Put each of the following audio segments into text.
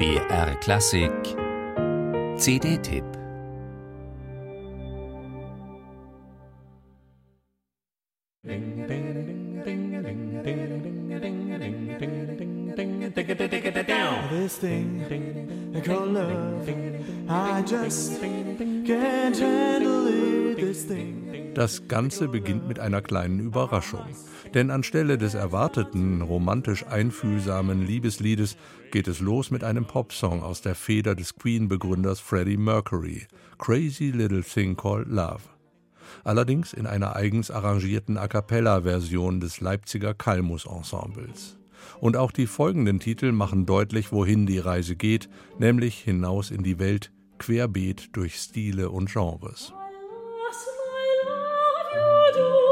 BR Klassik CD-Tipp This thing called love, I just can't handle it. This thing. Das Ganze beginnt mit einer kleinen Überraschung. Denn anstelle des erwarteten, romantisch einfühlsamen Liebesliedes geht es los mit einem Popsong aus der Feder des Queen-Begründers Freddie Mercury, Crazy Little Thing Called Love. Allerdings in einer eigens arrangierten A cappella-Version des Leipziger Kalmus-Ensembles. Und auch die folgenden Titel machen deutlich, wohin die Reise geht, nämlich hinaus in die Welt, querbeet durch Stile und Genres. 찾아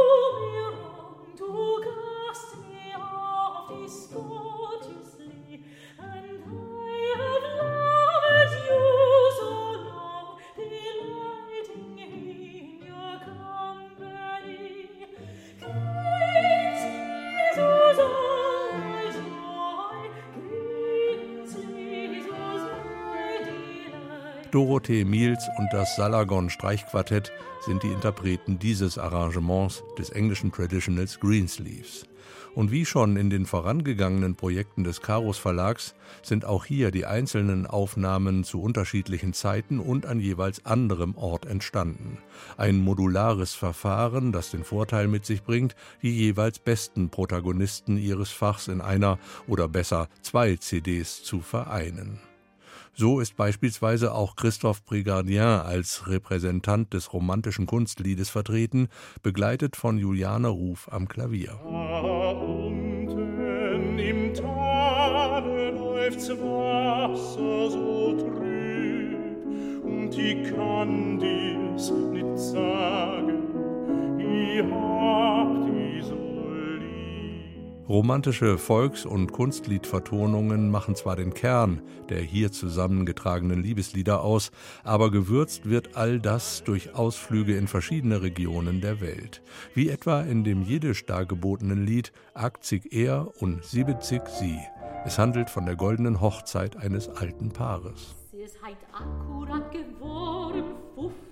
Dorothee Miels und das Salagon Streichquartett sind die Interpreten dieses Arrangements des englischen Traditionals Greensleeves. Und wie schon in den vorangegangenen Projekten des Karos Verlags sind auch hier die einzelnen Aufnahmen zu unterschiedlichen Zeiten und an jeweils anderem Ort entstanden. Ein modulares Verfahren, das den Vorteil mit sich bringt, die jeweils besten Protagonisten ihres Fachs in einer oder besser zwei CDs zu vereinen. So ist beispielsweise auch Christophe Brigardien als Repräsentant des romantischen Kunstliedes vertreten, begleitet von Juliane Ruf am Klavier. Da unten im Tale läuft's Wasser so trüb und ich kann dir's nicht sagen, ich hab die Romantische Volks- und Kunstliedvertonungen machen zwar den Kern der hier zusammengetragenen Liebeslieder aus, aber gewürzt wird all das durch Ausflüge in verschiedene Regionen der Welt. Wie etwa in dem jiddisch dargebotenen Lied Akzig er und Siebezig sie. Es handelt von der goldenen Hochzeit eines alten Paares. Sie ist heit akkurat geworden, 50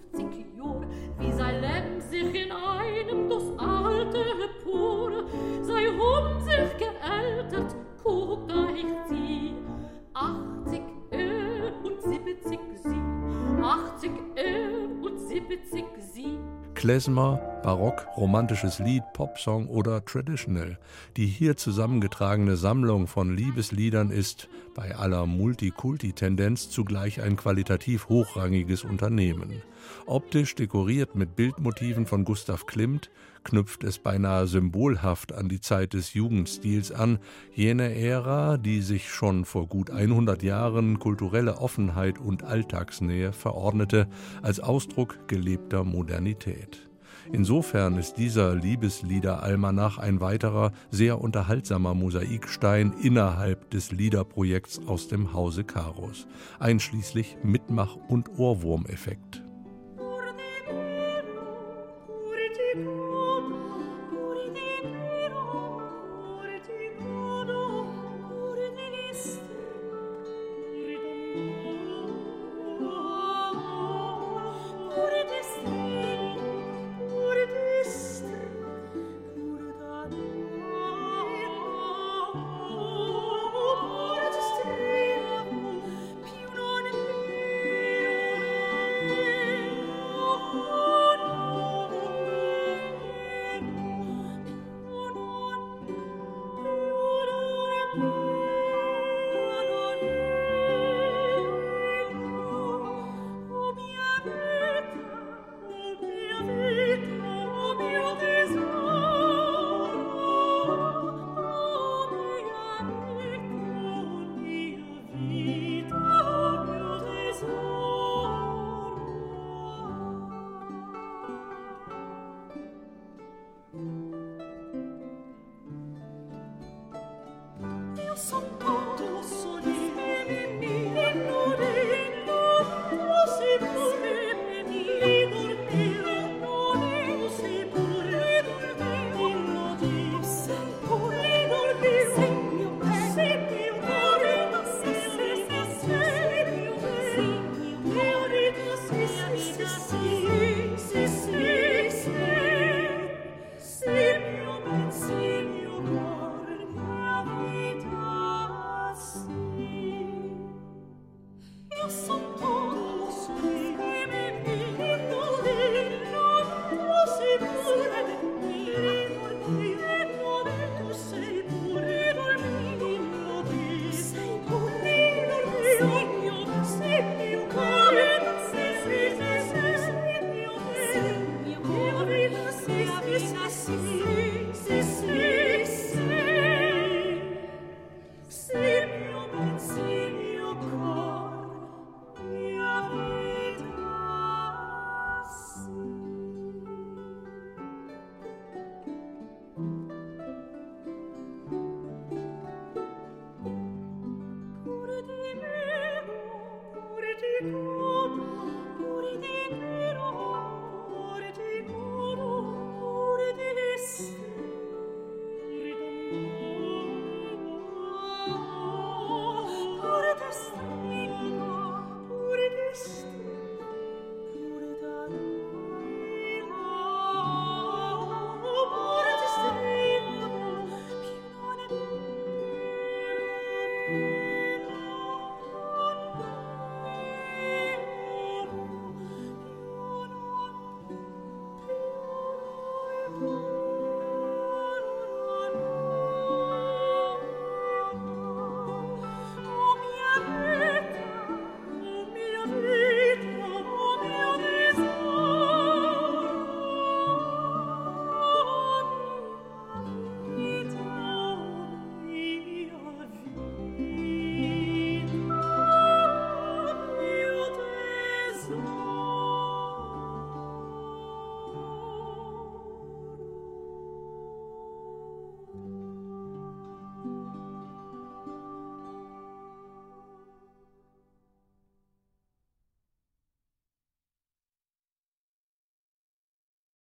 Klezmer, Barock, romantisches Lied, Popsong oder Traditional. Die hier zusammengetragene Sammlung von Liebesliedern ist, bei aller Multikulti-Tendenz, zugleich ein qualitativ hochrangiges Unternehmen. Optisch dekoriert mit Bildmotiven von Gustav Klimt, knüpft es beinahe symbolhaft an die Zeit des Jugendstils an, jene Ära, die sich schon vor gut 100 Jahren kulturelle Offenheit und Alltagsnähe verordnete, als Ausdruck gelebter Modernität. Insofern ist dieser Liebeslieder-Almanach ein weiterer, sehr unterhaltsamer Mosaikstein innerhalb des Liederprojekts aus dem Hause Karos, einschließlich Mitmach- und Ohrwurmeffekt.